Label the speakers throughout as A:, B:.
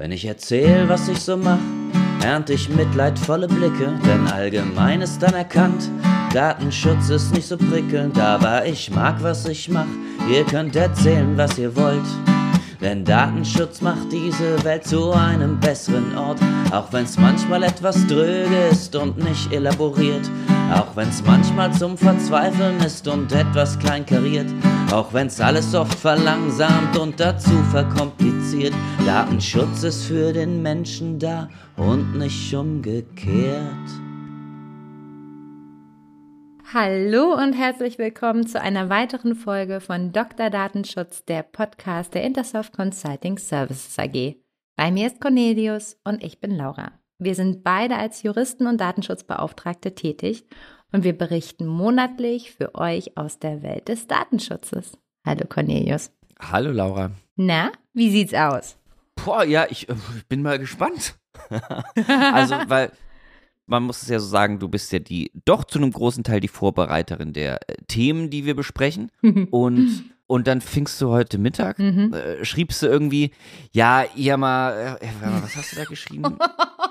A: Wenn ich erzähl, was ich so mach, ernte ich mitleidvolle Blicke, denn allgemein ist dann erkannt, Datenschutz ist nicht so prickelnd, aber ich mag, was ich mach. Ihr könnt erzählen, was ihr wollt. Denn Datenschutz macht diese Welt zu einem besseren Ort, auch wenn's manchmal etwas dröge ist und nicht elaboriert, auch wenn's manchmal zum Verzweifeln ist und etwas kleinkariert, auch wenn's alles oft verlangsamt und dazu verkompliziert. Datenschutz ist für den Menschen da und nicht umgekehrt.
B: Hallo und herzlich willkommen zu einer weiteren Folge von Dr. Datenschutz, der Podcast der Intersoft Consulting Services AG. Bei mir ist Cornelius und ich bin Laura. Wir sind beide als Juristen und Datenschutzbeauftragte tätig und wir berichten monatlich für euch aus der Welt des Datenschutzes. Hallo Cornelius.
A: Hallo Laura.
B: Na, wie sieht's aus?
A: Boah, ja, ich, äh, ich bin mal gespannt. also, weil man muss es ja so sagen, du bist ja die, doch zu einem großen Teil die Vorbereiterin der äh, Themen, die wir besprechen. und, und dann fingst du heute Mittag,
B: Mhm.
A: äh, schriebst du irgendwie, ja, ihr mal, äh, was hast du da geschrieben?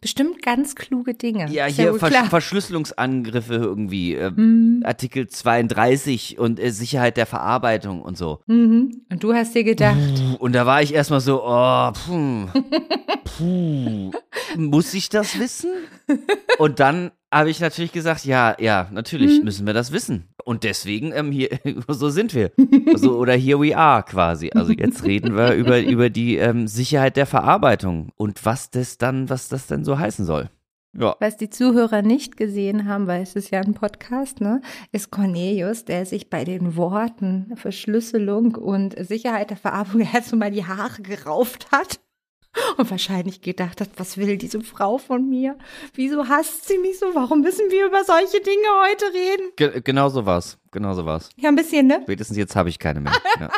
B: Bestimmt ganz kluge Dinge.
A: ja,
B: Ist
A: hier
B: wohl
A: Versch. Verschlüsselungsangriffe irgendwie, äh,
B: Mhm.
A: Artikel 32 und äh, Sicherheit der Verarbeitung und so.
B: Mhm. Und du hast dir gedacht,
A: Und da war ich erstmal so, oh, puh, puh, muss ich das wissen? Und dann habe ich natürlich gesagt, ja, ja, natürlich
B: Mhm.
A: müssen wir das wissen. Und deswegen, ähm, hier, so sind wir. So, oder here we are quasi. Also jetzt reden wir über, über die ähm, Sicherheit der Verarbeitung und was das dann, was das denn so heißen soll. Ja.
B: Was die Zuhörer nicht gesehen haben, weil es ist ja ein Podcast, ne, ist Cornelius, der sich bei den Worten Verschlüsselung und Sicherheit der Verarbeitung erst mal die Haare gerauft hat und wahrscheinlich gedacht hat, was will diese Frau von mir? Wieso hasst sie mich so? Warum müssen wir über solche Dinge heute reden?
A: Ge genau so war's. Genau so war's.
B: Ja, ein bisschen, ne?
A: Spätestens jetzt habe ich keine mehr. Ja.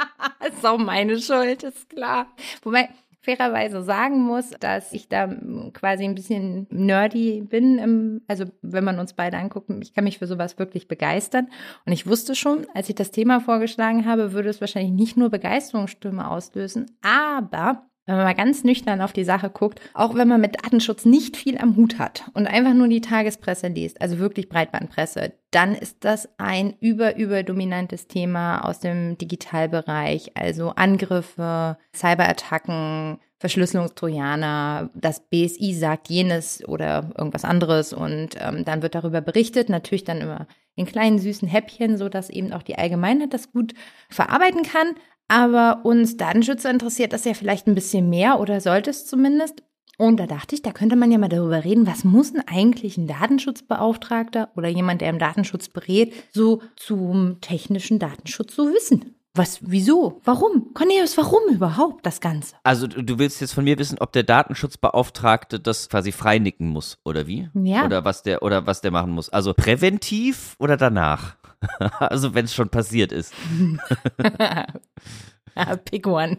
B: ist auch meine Schuld, ist klar. Wobei fairerweise sagen muss, dass ich da mm, quasi ein bisschen nerdy bin. Im, also wenn man uns beide anguckt, ich kann mich für sowas wirklich begeistern. Und ich wusste schon, als ich das Thema vorgeschlagen habe, würde es wahrscheinlich nicht nur Begeisterungsstürme auslösen, aber wenn man mal ganz nüchtern auf die Sache guckt, auch wenn man mit Datenschutz nicht viel am Hut hat und einfach nur die Tagespresse liest, also wirklich Breitbandpresse, dann ist das ein über, über dominantes Thema aus dem Digitalbereich, also Angriffe, Cyberattacken, Verschlüsselungstrojaner, das BSI sagt jenes oder irgendwas anderes und ähm, dann wird darüber berichtet, natürlich dann immer in kleinen süßen Häppchen, so dass eben auch die Allgemeinheit das gut verarbeiten kann. Aber uns Datenschützer interessiert das ja vielleicht ein bisschen mehr oder sollte es zumindest. Und da dachte ich, da könnte man ja mal darüber reden, was muss denn eigentlich ein Datenschutzbeauftragter oder jemand, der im Datenschutz berät, so zum technischen Datenschutz so wissen? Was, wieso? Warum? Cornelius, warum überhaupt das Ganze?
A: Also du du willst jetzt von mir wissen, ob der Datenschutzbeauftragte das quasi freinicken muss oder wie?
B: Ja.
A: Oder was der oder was der machen muss? Also präventiv oder danach? also wenn es schon passiert ist.
B: Pick one.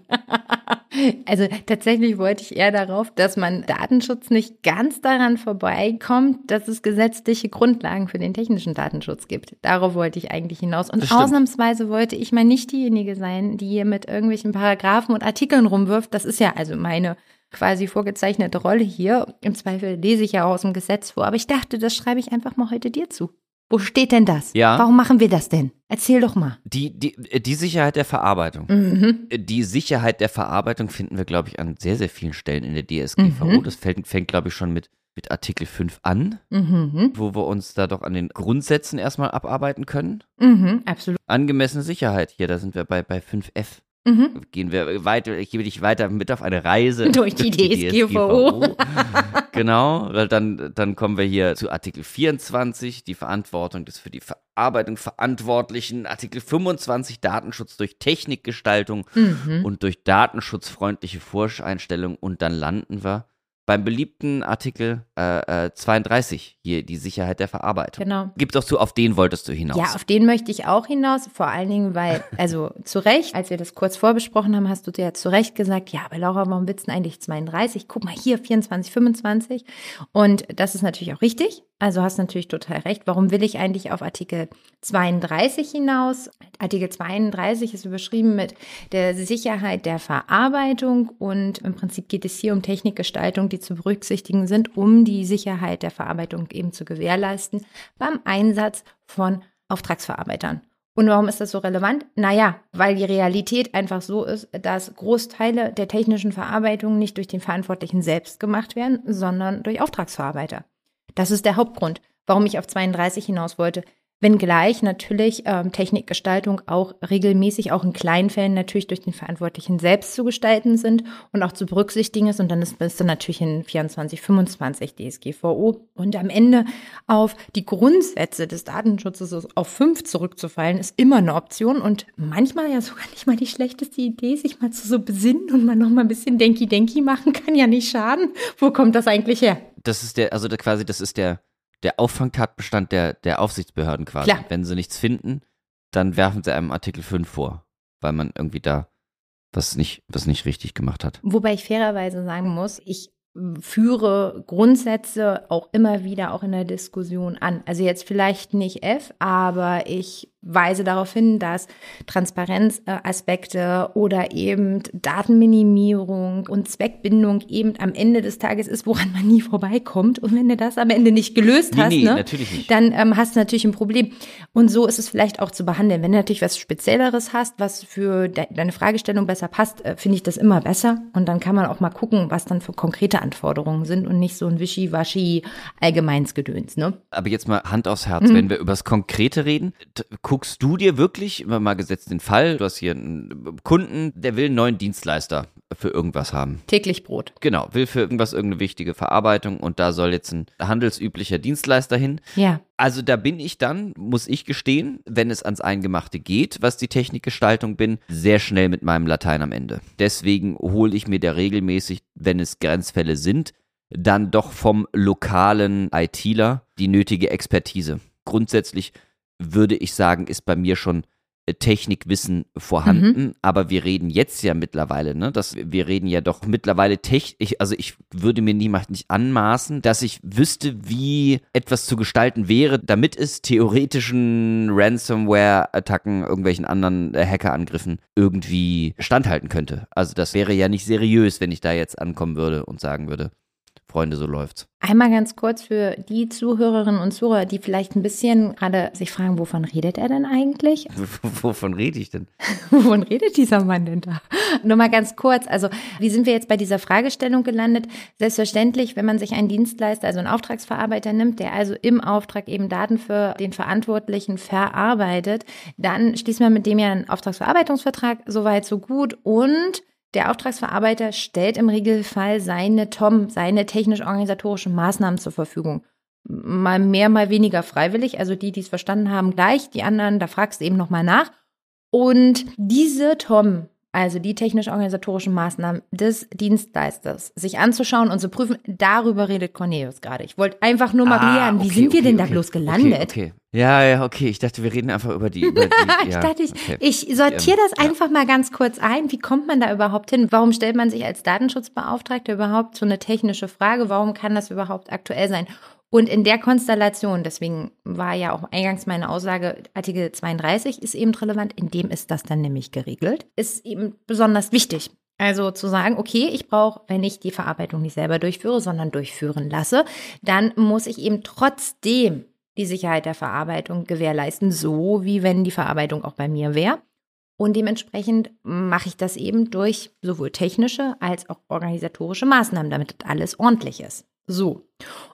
B: also tatsächlich wollte ich eher darauf, dass man Datenschutz nicht ganz daran vorbeikommt, dass es gesetzliche Grundlagen für den technischen Datenschutz gibt. Darauf wollte ich eigentlich hinaus. Und ausnahmsweise wollte ich mal nicht diejenige sein, die hier mit irgendwelchen Paragraphen und Artikeln rumwirft. Das ist ja also meine quasi vorgezeichnete Rolle hier. Im Zweifel lese ich ja auch aus dem Gesetz vor. Aber ich dachte, das schreibe ich einfach mal heute dir zu. Wo steht denn das?
A: Ja.
B: Warum machen wir das denn? Erzähl doch mal.
A: Die, die, die Sicherheit der Verarbeitung.
B: Mhm.
A: Die Sicherheit der Verarbeitung finden wir, glaube ich, an sehr, sehr vielen Stellen in der DSGVO.
B: Mhm.
A: Das fängt, fängt glaube ich, schon mit, mit Artikel 5 an,
B: Mhm.
A: wo wir uns da doch an den Grundsätzen erstmal abarbeiten können.
B: Mhm. Absolut.
A: Angemessene Sicherheit. Hier, da sind wir bei, bei 5f.
B: Mhm.
A: Gehen wir weiter, ich gebe dich weiter mit auf eine Reise
B: Durch die DSGVO.
A: genau, weil dann, dann kommen wir hier zu Artikel 24, die Verantwortung des für die Verarbeitung Verantwortlichen, Artikel 25, Datenschutz durch Technikgestaltung
B: Mhm.
A: und durch datenschutzfreundliche Voreinstellungen und dann landen wir beim beliebten Artikel äh, äh, 32, hier die Sicherheit der Verarbeitung.
B: Genau.
A: Gib doch zu, auf den wolltest du hinaus.
B: Ja, auf den möchte ich auch hinaus, vor allen Dingen, weil, also zu Recht, als wir das kurz vorbesprochen haben, hast du dir ja zu Recht gesagt, ja, aber Laura, warum willst du denn eigentlich 32? Guck mal hier, 24, 25. Und das ist natürlich auch richtig. Also hast natürlich total recht. Warum will ich eigentlich auf Artikel 32 hinaus? Artikel 32 ist überschrieben mit der Sicherheit der Verarbeitung und im Prinzip geht es hier um Technikgestaltung, die zu berücksichtigen sind, um die Sicherheit der Verarbeitung eben zu gewährleisten beim Einsatz von Auftragsverarbeitern. Und warum ist das so relevant? Naja, weil die Realität einfach so ist, dass Großteile der technischen Verarbeitung nicht durch den Verantwortlichen selbst gemacht werden, sondern durch Auftragsverarbeiter. Das ist der Hauptgrund, warum ich auf 32 hinaus wollte. Wenngleich natürlich ähm, Technikgestaltung auch regelmäßig, auch in kleinen Fällen natürlich durch den Verantwortlichen selbst zu gestalten sind und auch zu berücksichtigen ist. Und dann ist es dann natürlich in 24, 25 DSGVO. Und am Ende auf die Grundsätze des Datenschutzes auf fünf zurückzufallen, ist immer eine Option und manchmal ja sogar nicht mal die schlechteste Idee, sich mal zu so besinnen und mal noch mal ein bisschen Denki-Denki machen, kann ja nicht schaden. Wo kommt das eigentlich her?
A: Das ist der, also der, quasi, das ist der der Auffangtatbestand der, der Aufsichtsbehörden quasi.
B: Klar.
A: Wenn sie nichts finden, dann werfen sie einem Artikel 5 vor, weil man irgendwie da was nicht, was nicht richtig gemacht hat.
B: Wobei ich fairerweise sagen muss, ich führe Grundsätze auch immer wieder auch in der Diskussion an. Also jetzt vielleicht nicht F, aber ich weise darauf hin, dass Transparenzaspekte oder eben Datenminimierung und Zweckbindung eben am Ende des Tages ist, woran man nie vorbeikommt. Und wenn du das am Ende nicht gelöst
A: nee,
B: hast,
A: nee,
B: ne, dann ähm, hast du natürlich ein Problem. Und so ist es vielleicht auch zu behandeln. Wenn du natürlich was Spezielleres hast, was für de deine Fragestellung besser passt, äh, finde ich das immer besser. Und dann kann man auch mal gucken, was dann für konkrete Anforderungen sind und nicht so ein Wischiwaschi Allgemeinsgedöns. Ne?
A: Aber jetzt mal Hand aufs Herz, mhm. wenn wir über das Konkrete reden, guckst du dir wirklich, mal gesetzt den Fall, du hast hier einen Kunden, der will einen neuen Dienstleister für irgendwas haben.
B: Täglich Brot.
A: Genau, will für irgendwas irgendeine wichtige Verarbeitung und da soll jetzt ein handelsüblicher Dienstleister hin.
B: Ja.
A: Also da bin ich dann, muss ich gestehen, wenn es ans Eingemachte geht, was die Technikgestaltung bin, sehr schnell mit meinem Latein am Ende. Deswegen hole ich mir da regelmäßig, wenn es Grenzfälle sind, dann doch vom lokalen ITler die nötige Expertise. Grundsätzlich würde ich sagen, ist bei mir schon äh, Technikwissen vorhanden, mhm. aber wir reden jetzt ja mittlerweile, ne, dass wir reden ja doch mittlerweile technisch, also ich würde mir niemals nicht anmaßen, dass ich wüsste, wie etwas zu gestalten wäre, damit es theoretischen Ransomware-Attacken, irgendwelchen anderen äh, Hackerangriffen irgendwie standhalten könnte. Also das wäre ja nicht seriös, wenn ich da jetzt ankommen würde und sagen würde, Freunde, so läuft's.
B: Einmal ganz kurz für die Zuhörerinnen und Zuhörer, die vielleicht ein bisschen gerade sich fragen, wovon redet er denn eigentlich?
A: wovon rede ich denn?
B: wovon redet dieser Mann denn da? Nur mal ganz kurz, also wie sind wir jetzt bei dieser Fragestellung gelandet? Selbstverständlich, wenn man sich einen Dienstleister, also einen Auftragsverarbeiter nimmt, der also im Auftrag eben Daten für den Verantwortlichen verarbeitet, dann schließt man mit dem ja einen Auftragsverarbeitungsvertrag, soweit so gut und der Auftragsverarbeiter stellt im Regelfall seine TOM, seine technisch-organisatorischen Maßnahmen zur Verfügung. Mal mehr, mal weniger freiwillig. Also die, die es verstanden haben, gleich. Die anderen, da fragst du eben nochmal nach. Und diese TOM, also die technisch-organisatorischen Maßnahmen des Dienstleisters, sich anzuschauen und zu prüfen. Darüber redet Cornelius gerade. Ich wollte einfach nur mal ah, klären, wie okay, sind wir okay, denn okay, da bloß gelandet?
A: Okay, Ja, ja, okay. Ich dachte, wir reden einfach über die. Über die
B: ich dachte, ich, ich sortiere das ja. einfach mal ganz kurz ein. Wie kommt man da überhaupt hin? Warum stellt man sich als Datenschutzbeauftragter überhaupt so eine technische Frage? Warum kann das überhaupt aktuell sein? Und in der Konstellation, deswegen war ja auch eingangs meine Aussage, Artikel 32 ist eben relevant, in dem ist das dann nämlich geregelt, ist eben besonders wichtig. Also zu sagen, okay, ich brauche, wenn ich die Verarbeitung nicht selber durchführe, sondern durchführen lasse, dann muss ich eben trotzdem die Sicherheit der Verarbeitung gewährleisten, so wie wenn die Verarbeitung auch bei mir wäre. Und dementsprechend mache ich das eben durch sowohl technische als auch organisatorische Maßnahmen, damit alles ordentlich ist. So.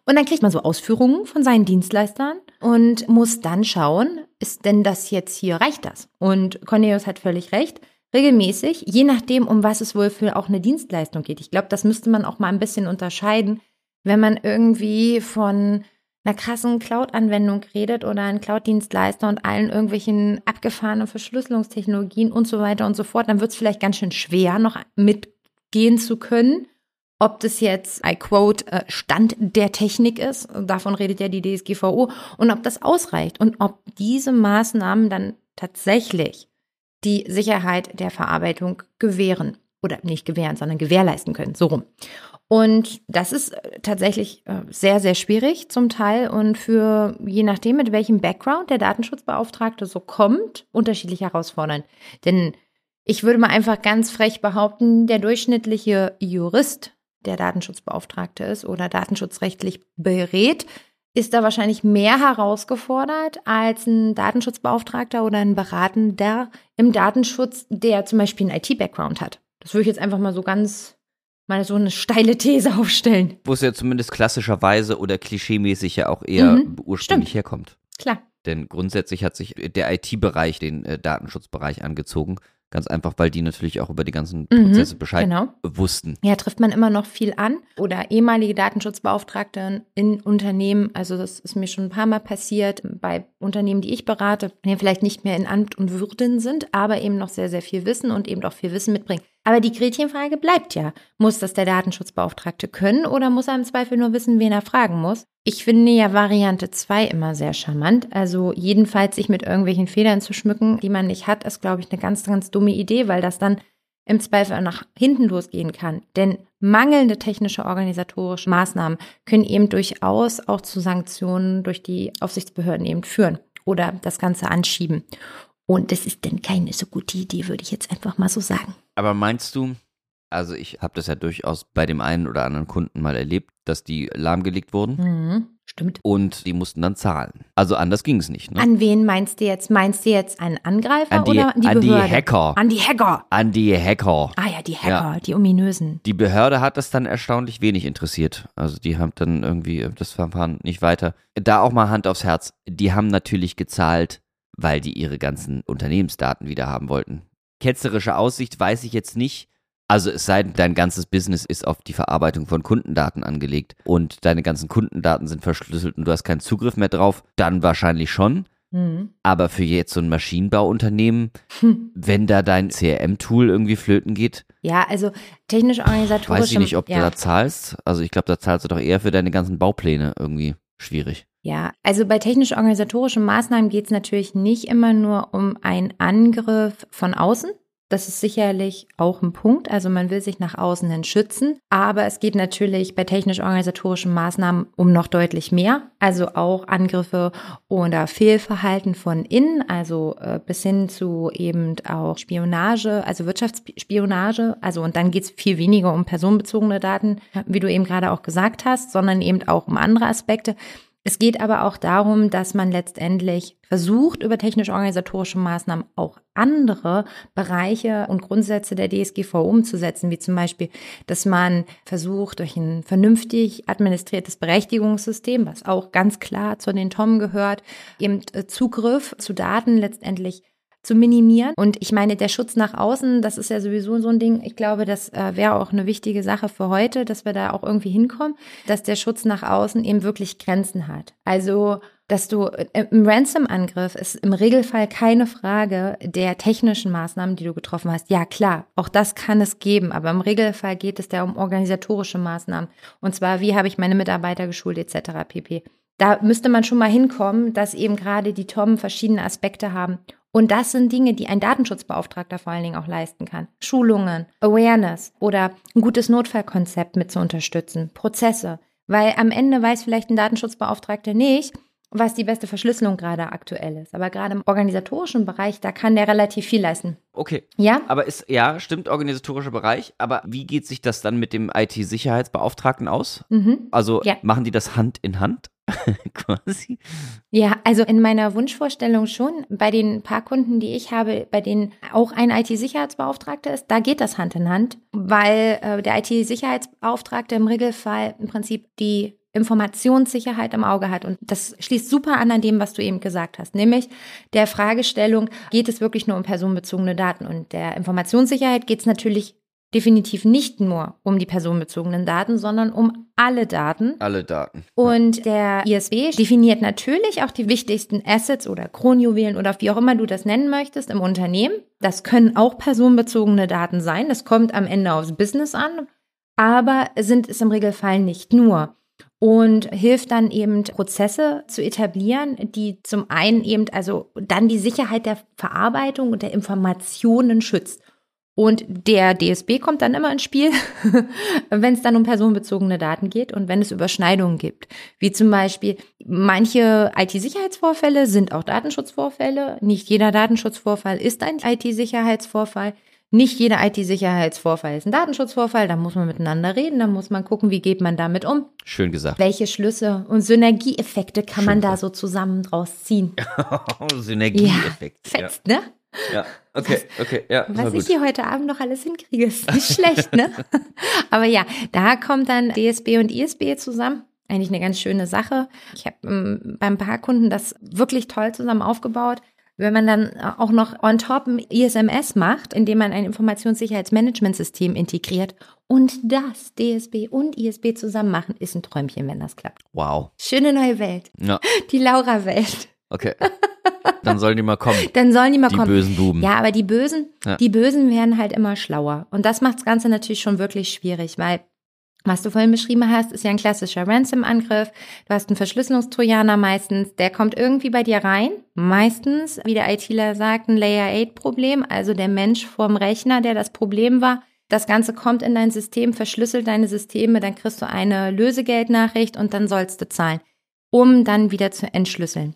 B: Und dann kriegt man so Ausführungen von seinen Dienstleistern und muss dann schauen, ist denn das jetzt hier, reicht das? Und Cornelius hat völlig recht. Regelmäßig, je nachdem, um was es wohl für auch eine Dienstleistung geht. Ich glaube, das müsste man auch mal ein bisschen unterscheiden, wenn man irgendwie von einer krassen Cloud-Anwendung redet oder einen Cloud-Dienstleister und allen irgendwelchen abgefahrenen Verschlüsselungstechnologien und so weiter und so fort, dann wird es vielleicht ganz schön schwer, noch mitgehen zu können ob das jetzt, I quote, äh, Stand der Technik ist, davon redet ja die DSGVO, und ob das ausreicht und ob diese Maßnahmen dann tatsächlich die Sicherheit der Verarbeitung gewähren. oder nicht gewähren, sondern gewährleisten können, so rum. Und das ist äh, tatsächlich äh, sehr, sehr schwierig zum Teil und für je nachdem, mit welchem Background der Datenschutzbeauftragte so kommt, unterschiedlich herausfordernd. Denn ich würde mal einfach ganz frech behaupten, der durchschnittliche Jurist, der Datenschutzbeauftragte ist oder datenschutzrechtlich berät, ist da wahrscheinlich mehr herausgefordert als ein Datenschutzbeauftragter oder ein Beratender im Datenschutz, der zum Beispiel einen IT-Background hat. Das würde ich jetzt einfach mal so ganz mal so eine steile These aufstellen.
A: Wo es ja zumindest klassischerweise oder klischeemäßig ja auch eher
B: Mhm,
A: ursprünglich
B: stimmt.
A: herkommt.
B: Klar.
A: Denn grundsätzlich hat sich der IT-Bereich den äh, Datenschutzbereich angezogen. Ganz einfach, weil die natürlich auch über die ganzen
B: Mhm,
A: Prozesse Bescheid
B: Genau.
A: wussten.
B: Ja, trifft man immer noch viel an. Oder ehemalige Datenschutzbeauftragte in Unternehmen. Also das ist mir schon ein paar Mal passiert bei Unternehmen, die ich berate, die vielleicht nicht mehr in Amt und Würden sind, aber eben noch sehr, sehr viel wissen und eben auch viel Wissen mitbringen. Aber die Gretchenfrage bleibt ja. Muss das der Datenschutzbeauftragte können oder muss er im Zweifel nur wissen, wen er fragen muss? Ich finde ja Variante 2 immer sehr charmant. Also jedenfalls sich mit irgendwelchen Federn zu schmücken, die man nicht hat, ist, glaube ich, eine ganz, ganz dumme Idee, weil das dann im Zweifel nach hinten losgehen kann. Denn mangelnde technische organisatorische Maßnahmen können eben durchaus auch zu Sanktionen durch die Aufsichtsbehörden eben führen oder das Ganze anschieben. Und das ist dann keine so gute Idee, würde ich jetzt einfach mal so sagen.
A: Aber meinst du, also ich habe das ja durchaus bei dem einen oder anderen Kunden mal erlebt, dass die lahmgelegt wurden
B: Mhm. Stimmt.
A: und die mussten dann zahlen. Also anders ging es nicht, ne?
B: An wen meinst du jetzt? Meinst du jetzt einen Angreifer
A: An die-
B: oder an die
A: an die
B: Behörde?
A: Hacker.
B: An die Hacker.
A: An die Hacker.
B: Ah ja, die Hacker, die ominösen.
A: Die Behörde hat das dann erstaunlich wenig interessiert. Also die haben dann irgendwie das Verfahren nicht weiter. Da auch mal Hand aufs Herz. Die haben natürlich gezahlt, weil die ihre ganzen Unternehmensdaten wieder haben wollten. Ketzerische Aussicht weiß ich jetzt nicht. Also es sei denn, dein ganzes Business ist auf die Verarbeitung von Kundendaten angelegt und deine ganzen Kundendaten sind verschlüsselt und du hast keinen Zugriff mehr drauf, dann wahrscheinlich schon.
B: Mhm.
A: Aber für jetzt so ein Maschinenbauunternehmen,
B: Hm.
A: wenn da dein CRM-Tool irgendwie flöten geht,
B: Ja, also technisch-organisatorische.
A: Weiß ich nicht, ob
B: ja.
A: du da zahlst. Also ich glaube, da zahlst du doch eher für deine ganzen Baupläne irgendwie schwierig.
B: Ja, also bei technisch-organisatorischen Maßnahmen geht es natürlich nicht immer nur um einen Angriff von außen. Das ist sicherlich auch ein Punkt. Also man will sich nach außen hin schützen. Aber es geht natürlich bei technisch-organisatorischen Maßnahmen um noch deutlich mehr. Also auch Angriffe oder Fehlverhalten von innen, also äh, bis hin zu eben auch Spionage, also Wirtschaftsspionage. Also und dann geht es viel weniger um personenbezogene Daten, wie du eben gerade auch gesagt hast, sondern eben auch um andere Aspekte. Es geht aber auch darum, dass man letztendlich versucht, über technisch-organisatorische Maßnahmen auch andere Bereiche und Grundsätze der DSGVO umzusetzen, wie zum Beispiel, dass man versucht, durch ein vernünftig administriertes Berechtigungssystem, was auch ganz klar zu den TOM gehört, eben äh, Zugriff zu Daten letztendlich zu minimieren. Und ich meine, der Schutz nach außen, das ist ja sowieso so ein Ding. Ich glaube, das äh, wäre auch eine wichtige Sache für heute, dass wir da auch irgendwie hinkommen, dass der Schutz nach außen eben wirklich Grenzen hat. Also, dass du äh, im Ransom-Angriff ist im Regelfall keine Frage der technischen Maßnahmen, die du getroffen hast. Ja, klar, auch das kann es geben, aber im Regelfall geht es da um organisatorische Maßnahmen. Und zwar, wie habe ich meine Mitarbeiter geschult, etc. pp. Da müsste man schon mal hinkommen, dass eben gerade die TOM verschiedene Aspekte haben. Und das sind Dinge, die ein Datenschutzbeauftragter vor allen Dingen auch leisten kann. Schulungen, Awareness oder ein gutes Notfallkonzept mit zu unterstützen, Prozesse. Weil am Ende weiß vielleicht ein Datenschutzbeauftragter nicht, was die beste Verschlüsselung gerade aktuell ist. Aber gerade im organisatorischen Bereich, da kann der relativ viel leisten.
A: Okay.
B: Ja?
A: Aber ist, ja, stimmt, organisatorischer Bereich. Aber wie geht sich das dann mit dem IT-Sicherheitsbeauftragten aus?
B: Mhm.
A: Also
B: Ja.
A: machen die das Hand in Hand? Quasi.
B: Ja, also in meiner Wunschvorstellung schon. Bei den paar Kunden, die ich habe, bei denen auch ein IT-Sicherheitsbeauftragter ist, da geht das Hand in Hand, weil äh, der IT-Sicherheitsbeauftragte im Regelfall im Prinzip die Informationssicherheit im Auge hat. Und das schließt super an an dem, was du eben gesagt hast, nämlich der Fragestellung, geht es wirklich nur um personenbezogene Daten? Und der Informationssicherheit geht es natürlich definitiv nicht nur um die personenbezogenen Daten, sondern um alle Daten.
A: Alle Daten.
B: Und der ISB definiert natürlich auch die wichtigsten Assets oder Kronjuwelen oder wie auch immer du das nennen möchtest im Unternehmen. Das können auch personenbezogene Daten sein. Das kommt am Ende aufs Business an, aber sind es im Regelfall nicht nur. Und hilft dann eben Prozesse zu etablieren, die zum einen eben also dann die Sicherheit der Verarbeitung und der Informationen schützt. Und der DSB kommt dann immer ins Spiel, wenn es dann um personenbezogene Daten geht und wenn es Überschneidungen gibt. Wie zum Beispiel, manche IT-Sicherheitsvorfälle sind auch Datenschutzvorfälle. Nicht jeder Datenschutzvorfall ist ein IT-Sicherheitsvorfall. Nicht jeder IT-Sicherheitsvorfall ist ein Datenschutzvorfall. Da muss man miteinander reden, da muss man gucken, wie geht man damit um.
A: Schön gesagt.
B: Welche Schlüsse und Synergieeffekte kann
A: Schön
B: man da so zusammen draus ziehen?
A: Synergieeffekt. Ja,
B: Fetzt, ne?
A: Ja. okay, okay, ja,
B: Was ich hier heute Abend noch alles hinkriege, ist nicht schlecht, ne? Aber ja, da kommt dann DSB und ISB zusammen. Eigentlich eine ganz schöne Sache. Ich habe ähm, beim paar Kunden das wirklich toll zusammen aufgebaut. Wenn man dann auch noch on top ein ISMS macht, indem man ein Informationssicherheitsmanagementsystem integriert und das DSB und ISB zusammen machen, ist ein Träumchen, wenn das klappt.
A: Wow.
B: Schöne neue Welt.
A: Ja,
B: Die Laura-Welt.
A: okay. Dann sollen die mal kommen,
B: Dann sollen die mal
A: die
B: kommen.
A: bösen Buben.
B: Ja, aber die Bösen,
A: Ja.
B: die Bösen werden halt immer schlauer. Und das macht das Ganze natürlich schon wirklich schwierig, weil was du vorhin beschrieben hast, ist ja ein klassischer Ransom-Angriff. Du hast einen Verschlüsselungstrojaner meistens, der kommt irgendwie bei dir rein. Meistens, wie der ITler sagt, ein Layer-8-Problem, also der Mensch vorm Rechner, der das Problem war. Das Ganze kommt in dein System, verschlüsselt deine Systeme, dann kriegst du eine Lösegeldnachricht und dann sollst du zahlen, um dann wieder zu entschlüsseln.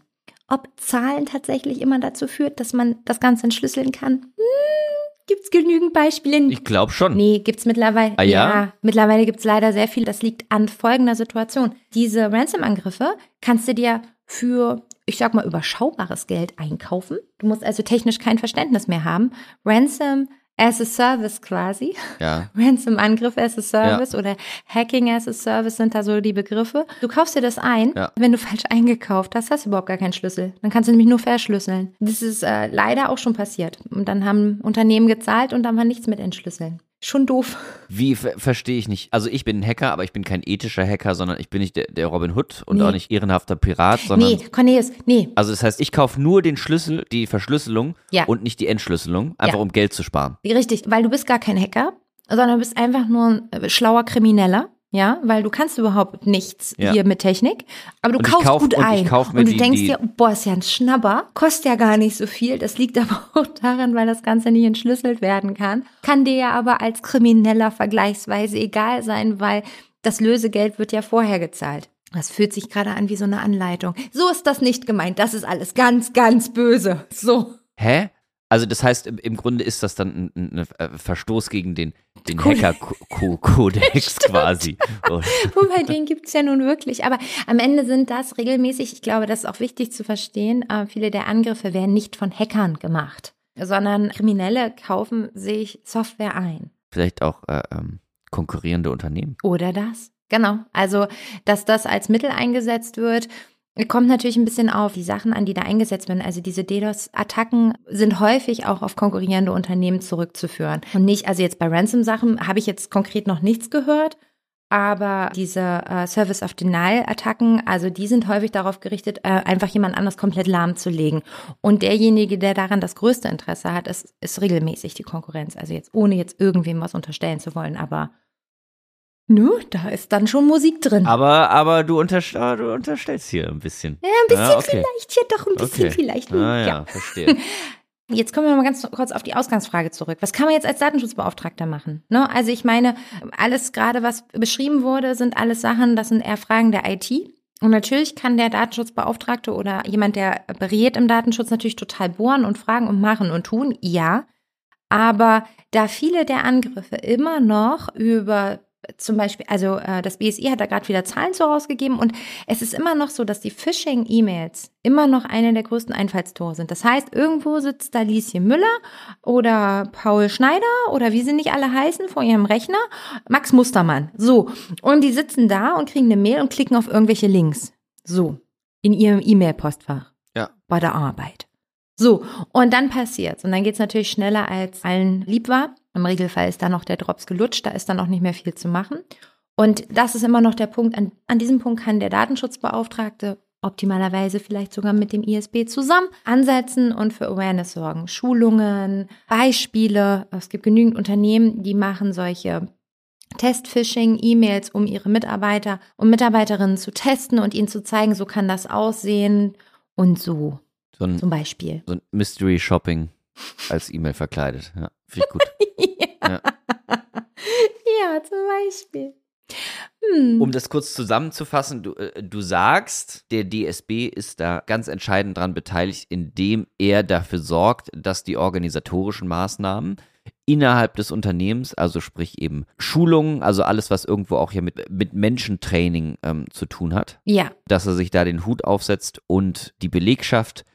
B: Ob Zahlen tatsächlich immer dazu führt, dass man das Ganze entschlüsseln kann? Hm, gibt's genügend Beispiele?
A: Ich glaube schon.
B: Nee, gibt's mittlerweile.
A: Ah, ja?
B: mittlerweile gibt's leider sehr viel. Das liegt an folgender Situation. Diese Ransom-Angriffe kannst du dir für, ich sag mal, überschaubares Geld einkaufen. Du musst also technisch kein Verständnis mehr haben. Ransom as a Service quasi.
A: Ja.
B: Ransom-Angriff as a Service oder Hacking as a Service sind da so die Begriffe. Du kaufst dir das ein,
A: Ja.
B: wenn du falsch eingekauft hast, hast du überhaupt gar keinen Schlüssel. Dann kannst du nämlich nur verschlüsseln. Das ist äh, leider auch schon passiert. Und dann haben Unternehmen gezahlt und dann war nichts mit entschlüsseln. Schon doof.
A: Wie ver verstehe ich nicht? Also ich bin ein Hacker, aber ich bin kein ethischer Hacker, sondern ich bin nicht der, der Robin Hood und
B: Nee.
A: auch nicht ehrenhafter Pirat, sondern
B: Nee, Cornelius, nee.
A: also das heißt, ich kaufe nur den Schlüssel, die Verschlüsselung
B: Ja.
A: und nicht die Entschlüsselung, einfach
B: Ja.
A: um Geld zu sparen.
B: Richtig, weil du bist gar kein Hacker, sondern du bist einfach nur ein schlauer Krimineller. Ja, weil du kannst überhaupt nichts
A: Ja.
B: hier mit Technik, aber du
A: Und
B: kaufst
A: kauf-
B: gut
A: und
B: ein. und du
A: die-
B: denkst
A: die-
B: dir, boah, ist ja ein Schnabber, kostet ja gar nicht so viel. Das liegt aber auch daran, weil das Ganze nicht entschlüsselt werden kann. Kann dir ja aber als Krimineller vergleichsweise egal sein, weil das Lösegeld wird ja vorher gezahlt. Das fühlt sich gerade an wie so eine Anleitung. So ist das nicht gemeint. Das ist alles ganz, ganz böse. So.
A: Hä? Also das heißt, im, im Grunde ist das dann ein, ein, ein Verstoß gegen den, den
B: Kodex.
A: Hacker-Kodex quasi. Oh.
B: Wobei, den gibt's ja nun wirklich. Aber am Ende sind das regelmäßig, ich glaube, das ist auch wichtig zu verstehen, äh, viele der Angriffe werden nicht von Hackern gemacht, sondern Kriminelle kaufen sich Software ein.
A: Vielleicht auch äh, ähm, konkurrierende Unternehmen.
B: Oder das. Genau. Also, dass das als Mittel eingesetzt wird, kommt natürlich ein bisschen auf die Sachen an, die da eingesetzt werden. Also diese DDoS-Attacken sind häufig auch auf konkurrierende Unternehmen zurückzuführen. Und nicht, also jetzt bei Ransom-Sachen habe ich jetzt konkret noch nichts gehört. Aber diese äh, Service of Denial-Attacken, also die sind häufig darauf gerichtet, äh, einfach jemand anders komplett lahmzulegen. Und derjenige, der daran das größte Interesse hat, ist, ist regelmäßig die Konkurrenz. Also jetzt ohne jetzt irgendwem was unterstellen zu wollen, aber nö, da ist dann schon Musik drin.
A: Aber, aber du, unterst ah, du unterstellst hier ein bisschen.
B: ja, ein bisschen
A: Ah, okay.
B: vielleicht, ja doch ein bisschen
A: Okay.
B: vielleicht.
A: Ah, ja,
B: ja.
A: verstehe.
B: Jetzt kommen wir mal ganz kurz auf die Ausgangsfrage zurück. Was kann man jetzt als Datenschutzbeauftragter machen? Ne? Also ich meine, alles gerade, was beschrieben wurde, sind alles Sachen, das sind eher Fragen der IT. Und natürlich kann der Datenschutzbeauftragte oder jemand, der berät im Datenschutz, natürlich total bohren und fragen und machen und tun. Ja. Aber da viele der Angriffe immer noch über zum Beispiel, also äh, das BSI hat da gerade wieder Zahlen zu rausgegeben und es ist immer noch so, dass die Phishing-E-Mails immer noch eine der größten Einfallstore sind. Das heißt, irgendwo sitzt da Lieschen Müller oder Paul Schneider oder wie sie nicht alle heißen vor ihrem Rechner, Max Mustermann. So, und die sitzen da und kriegen eine Mail und klicken auf irgendwelche Links. So, in ihrem E-Mail-Postfach
A: Ja.
B: bei der Arbeit. So, und dann passiert's. Und dann geht's natürlich schneller, als allen lieb war. Im Regelfall ist da noch der Drops gelutscht, da ist dann auch nicht mehr viel zu machen. Und das ist immer noch der Punkt, an, an diesem Punkt kann der Datenschutzbeauftragte optimalerweise vielleicht sogar mit dem ISB zusammen ansetzen und für Awareness sorgen. Schulungen, Beispiele. Es gibt genügend Unternehmen, die machen solche Test-Phishing-E-Mails, um ihre Mitarbeiter und Mitarbeiterinnen zu testen und ihnen zu zeigen, so kann das aussehen und so
A: So ein,
B: zum Beispiel.
A: so ein Mystery Shopping. Als E-Mail verkleidet. Ja, finde ich gut.
B: ja.
A: Ja.
B: zum Beispiel. Hm.
A: Um das kurz zusammenzufassen, du, äh, du sagst, der DSB ist da ganz entscheidend dran beteiligt, indem er dafür sorgt, dass die organisatorischen Maßnahmen innerhalb des Unternehmens, also sprich eben Schulungen, also alles, was irgendwo auch hier mit, mit Menschentraining ähm, zu tun hat,
B: ja,
A: dass er sich da den Hut aufsetzt und die Belegschaft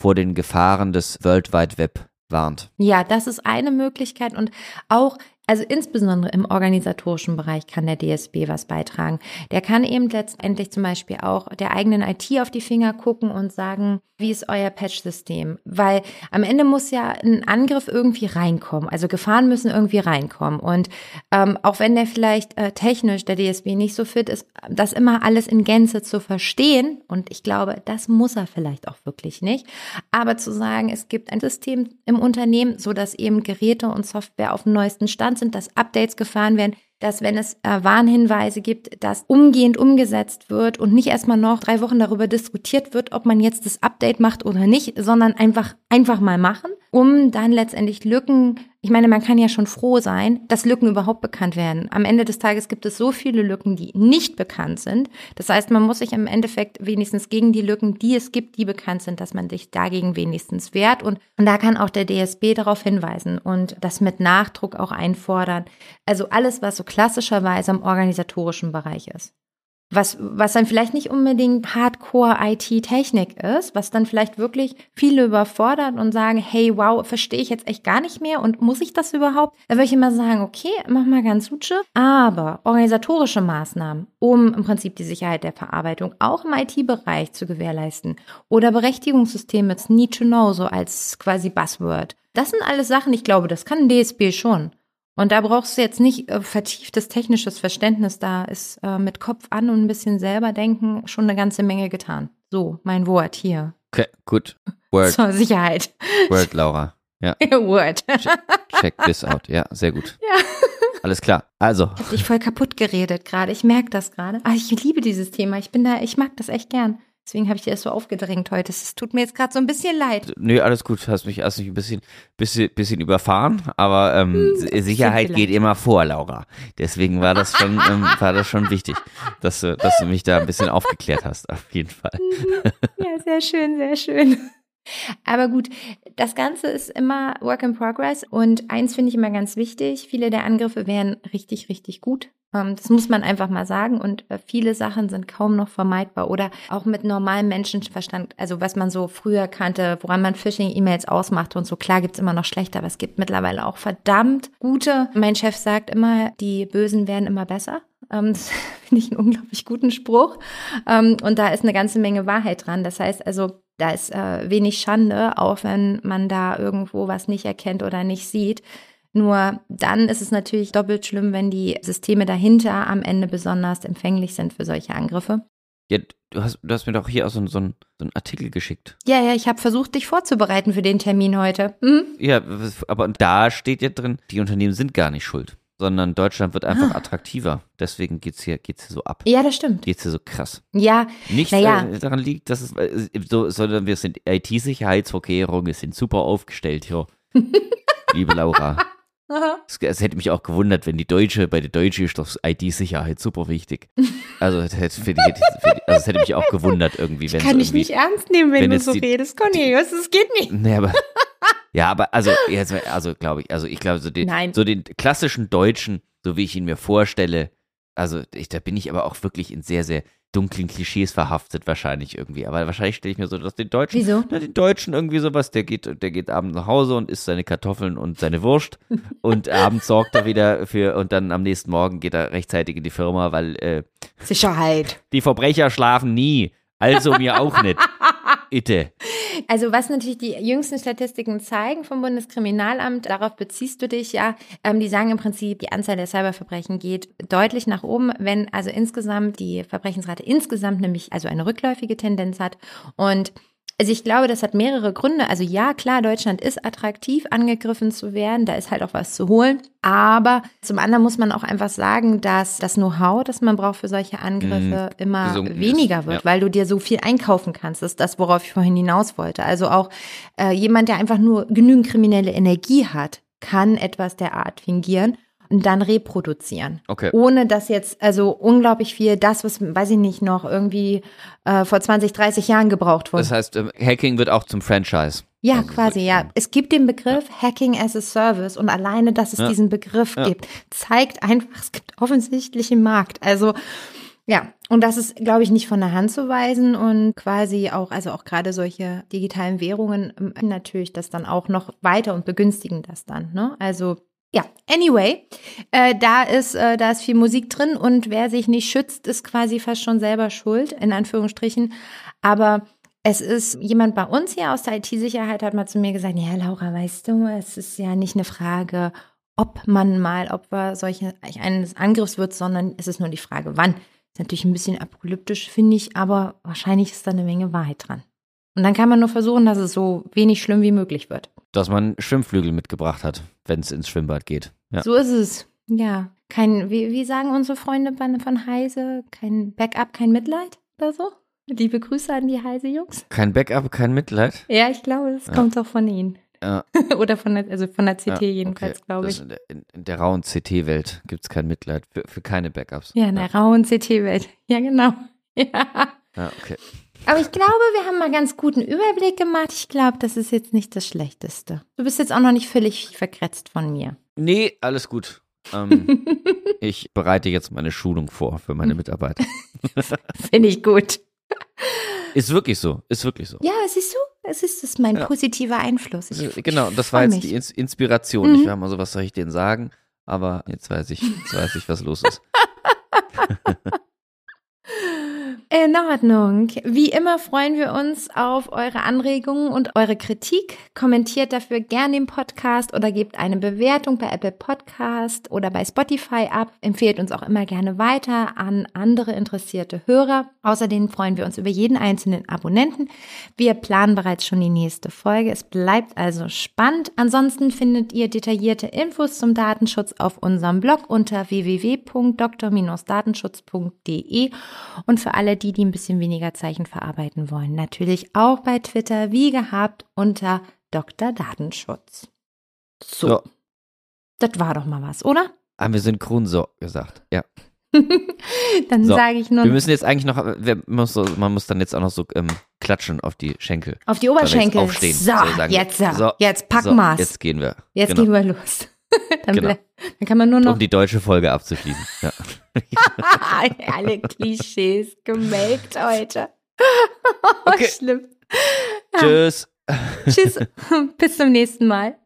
A: vor den Gefahren des World Wide Web warnt.
B: ja, das ist eine Möglichkeit und auch, also insbesondere im organisatorischen Bereich kann der DSB was beitragen. Der kann eben letztendlich zum Beispiel auch der eigenen IT auf die Finger gucken und sagen, wie ist euer Patch-System? Weil am Ende muss ja ein Angriff irgendwie reinkommen. Also Gefahren müssen irgendwie reinkommen. Und ähm, auch wenn der vielleicht äh, technisch der DSB nicht so fit ist, das immer alles in Gänze zu verstehen, und ich glaube, das muss er vielleicht auch wirklich nicht, aber zu sagen, es gibt ein System im Unternehmen, so dass eben Geräte und Software auf dem neuesten Stand sind, dass Updates gefahren werden, dass wenn es äh, Warnhinweise gibt, dass umgehend umgesetzt wird und nicht erstmal noch drei Wochen darüber diskutiert wird, ob man jetzt das Update macht oder nicht, sondern einfach einfach mal machen, um dann letztendlich Lücken, ich meine, man kann ja schon froh sein, dass Lücken überhaupt bekannt werden. Am Ende des Tages gibt es so viele Lücken, die nicht bekannt sind. Das heißt, man muss sich im Endeffekt wenigstens gegen die Lücken, die es gibt, die bekannt sind, dass man sich dagegen wenigstens wehrt. Und, und da kann auch der DSB darauf hinweisen und das mit Nachdruck auch einfordern. Also alles, was so klassischerweise im organisatorischen Bereich ist. Was, was dann vielleicht nicht unbedingt Hardcore-IT-Technik ist, was dann vielleicht wirklich viele überfordert und sagen, hey, wow, verstehe ich jetzt echt gar nicht mehr und muss ich das überhaupt? Da würde ich immer sagen, okay, mach mal ganz Suche, aber organisatorische Maßnahmen, um im Prinzip die Sicherheit der Verarbeitung auch im IT-Bereich zu gewährleisten oder Berechtigungssysteme, need to know, so als quasi Buzzword. Das sind alles Sachen, ich glaube, das kann ein DSB schon. Und da brauchst du jetzt nicht äh, vertieftes technisches Verständnis. Da ist äh, mit Kopf an und ein bisschen selber denken schon eine ganze Menge getan. So, mein Wort hier.
A: Okay, gut. Word,
B: Zur Sicherheit.
A: Word, Laura. Ja,
B: Word.
A: check this out. Ja, sehr gut.
B: Ja.
A: Alles klar. Also,
B: Ich hab dich voll kaputt geredet gerade. Ich merke das gerade. Ah, ich liebe dieses Thema. Ich bin da, ich mag das echt gern. Deswegen habe ich dir das so aufgedrängt heute. Es tut mir jetzt gerade so ein bisschen leid.
A: nö, alles gut. Hast mich, hast mich ein bisschen, bisschen, bisschen überfahren, aber ähm, Sicherheit
B: vielleicht.
A: geht immer vor, Laura. Deswegen war das schon, ähm, war das schon wichtig, dass du, dass du mich da ein bisschen aufgeklärt hast, auf jeden Fall.
B: Ja, sehr schön, sehr schön. Aber gut, das Ganze ist immer Work in Progress und eins finde ich immer ganz wichtig, viele der Angriffe wären richtig, richtig gut. Ähm, Das muss man einfach mal sagen und äh, viele Sachen sind kaum noch vermeidbar oder auch mit normalem Menschenverstand, also was man so früher kannte, woran man Phishing-E-Mails ausmacht und so. Klar gibt's immer noch schlechte, aber es gibt mittlerweile auch verdammt gute. Mein Chef sagt immer, die Bösen werden immer besser. Ähm, Das finde ich einen unglaublich guten Spruch. Ähm, Und da ist eine ganze Menge Wahrheit dran. Das heißt also, da ist äh, wenig Schande, auch wenn man da irgendwo was nicht erkennt oder nicht sieht. Nur dann ist es natürlich doppelt schlimm, wenn die Systeme dahinter am Ende besonders empfänglich sind für solche Angriffe.
A: Ja, du hast, du hast mir doch hier auch so, so, einen- so einen Artikel geschickt.
B: Ja, ja, ich habe versucht, dich vorzubereiten für den Termin heute. Hm?
A: Ja, aber da steht ja drin, die Unternehmen sind gar nicht schuld, sondern Deutschland wird einfach
B: Ah.
A: attraktiver. Deswegen geht's hier, geht's hier so ab.
B: Ja, das stimmt.
A: Geht's hier so krass.
B: Ja,
A: Nicht
B: Naja.
A: äh, daran liegt, dass es äh, so, sondern wir sind IT-Sicherheitsvorkehrungen sind super aufgestellt hier. Liebe Laura. Es, es hätte mich auch gewundert, wenn die Deutsche, bei der Deutsche ist doch IT-Sicherheit super wichtig. Also, das hätte, finde ich, finde ich- also, es hätte mich auch gewundert irgendwie, wenn
B: kann ich
A: irgendwie,
B: nicht ernst nehmen, wenn,
A: wenn
B: du so
A: die-
B: redest, Cornelius. Das geht nicht.
A: Nee, aber, ja, aber also, jetzt, also glaube ich, also ich glaube, so den,
B: Nein.
A: so den klassischen Deutschen, so wie ich ihn mir vorstelle, also ich, da bin ich aber auch wirklich in sehr, sehr dunklen Klischees verhaftet wahrscheinlich irgendwie. Aber wahrscheinlich stelle ich mir so, dass den Deutschen,
B: Wieso?
A: na, den Deutschen irgendwie sowas, der geht, der geht abends nach Hause und isst seine Kartoffeln und seine Wurst und abends sorgt er wieder für und dann am nächsten Morgen geht er rechtzeitig in die Firma, weil äh,
B: Sicherheit.
A: die Verbrecher schlafen nie. Also mir auch nicht. Itte.
B: Also was natürlich die jüngsten Statistiken zeigen vom Bundeskriminalamt, darauf beziehst du dich ja, ähm, die sagen im Prinzip, die Anzahl der Cyberverbrechen geht deutlich nach oben, wenn also insgesamt die Verbrechensrate insgesamt nämlich also eine rückläufige Tendenz hat und Also ich glaube, das hat mehrere Gründe. Also ja, klar, Deutschland ist attraktiv, angegriffen zu werden. Da ist halt auch was zu holen. Aber zum anderen muss man auch einfach sagen, dass das Know-how, das man braucht für solche Angriffe,
A: Mhm.
B: immer weniger
A: ist,
B: wird,
A: ja.
B: weil du dir so viel einkaufen kannst. Das ist das, worauf ich vorhin hinaus wollte. Also auch äh, jemand, der einfach nur genügend kriminelle Energie hat, kann etwas der Art fingieren dann reproduzieren.
A: Okay.
B: Ohne dass jetzt, also unglaublich viel, das, was, weiß ich nicht, noch irgendwie äh, vor 20, 30 Jahren gebraucht wurde.
A: Das heißt, ähm, Hacking wird auch zum Franchise.
B: Ja,
A: Also
B: quasi, ja. Es gibt den Begriff Hacking as a Service und alleine, dass es
A: Ja.
B: diesen Begriff
A: Ja.
B: gibt, zeigt einfach, es gibt offensichtlich einen Markt. Also, ja, und das ist, glaube ich, nicht von der Hand zu weisen und quasi auch, also auch gerade solche digitalen Währungen ähm, natürlich das dann auch noch weiter und begünstigen das dann, ne? Also, ja, anyway, äh, da ist, äh, da ist viel Musik drin und wer sich nicht schützt, ist quasi fast schon selber schuld, in Anführungsstrichen. Aber es ist jemand bei uns hier aus der IT-Sicherheit hat mal zu mir gesagt, ja, Laura, weißt du, es ist ja nicht eine Frage, ob man mal Opfer solche, eines Angriffs wird, sondern es ist nur die Frage, wann. Ist natürlich ein bisschen apokalyptisch, finde ich, aber wahrscheinlich ist da eine Menge Wahrheit dran. Und dann kann man nur versuchen, dass es so wenig schlimm wie möglich wird.
A: Dass man Schwimmflügel mitgebracht hat, wenn es ins Schwimmbad geht. Ja.
B: So ist es. Ja. Kein, wie, wie sagen unsere Freunde von Heise, kein Backup, kein Mitleid oder so? Liebe Grüße an die Heise-Jungs.
A: Kein Backup, kein Mitleid.
B: Ja, ich glaube, das
A: Ja.
B: kommt auch von ihnen.
A: Ja,
B: Oder von der, also von der CT
A: ja,
B: jedenfalls,
A: okay.
B: glaube ich.
A: In der, in, in der rauen CT-Welt gibt es kein Mitleid für, für keine Backups.
B: Ja, in der rauen CT-Welt. Ja, genau. Ja.
A: ja, okay.
B: Aber ich glaube, wir haben mal ganz guten Überblick gemacht. Ich glaube, das ist jetzt nicht das Schlechteste. Du bist jetzt auch noch nicht völlig verkretzt von mir.
A: Nee, alles gut. Ähm, ich bereite jetzt meine Schulung vor für meine Mitarbeiter.
B: Finde ich gut.
A: Ist wirklich so, ist wirklich so.
B: Ja, siehst du, es ist das ist mein
A: Ja.
B: positiver Einfluss. Ich,
A: genau,
B: ich
A: das war jetzt
B: mich.
A: die Ins Inspiration.
B: Mhm.
A: Ich war mal so, was soll ich denen sagen? Aber jetzt weiß ich, jetzt weiß ich, was los ist.
B: In Ordnung. Wie immer freuen wir uns auf eure Anregungen und eure Kritik. Kommentiert dafür gerne den Podcast oder gebt eine Bewertung bei Apple Podcast oder bei Spotify ab. Empfehlt uns auch immer gerne weiter an andere interessierte Hörer. Außerdem freuen wir uns über jeden einzelnen Abonnenten. Wir planen bereits schon die nächste Folge. Es bleibt also spannend. Ansonsten findet ihr detaillierte Infos zum Datenschutz auf unserem Blog unter www.dr-datenschutz.de und für alle die, die ein bisschen weniger Zeichen verarbeiten wollen, natürlich auch bei Twitter wie gehabt unter Dr. Datenschutz. So,
A: Ja.
B: das war doch mal was, oder?
A: Haben wir synchron so gesagt. Ja.
B: Dann
A: So,
B: sage ich nur
A: Wir müssen jetzt eigentlich noch, muss so, man muss dann jetzt auch noch so ähm, klatschen auf die Schenkel.
B: auf die Oberschenkel.
A: aufstehen.
B: So,
A: So,
B: jetzt, jetzt packen
A: so,
B: wir's.
A: Jetzt gehen wir.
B: Jetzt
A: genau.
B: gehen wir los. Dann,
A: Genau.
B: dann kann man nur noch
A: Um die deutsche Folge abzuschließen. Ja.
B: alle Klischees gemelkt heute.
A: Okay.
B: Schlimm.
A: Tschüss.
B: Tschüss. Bis zum nächsten Mal.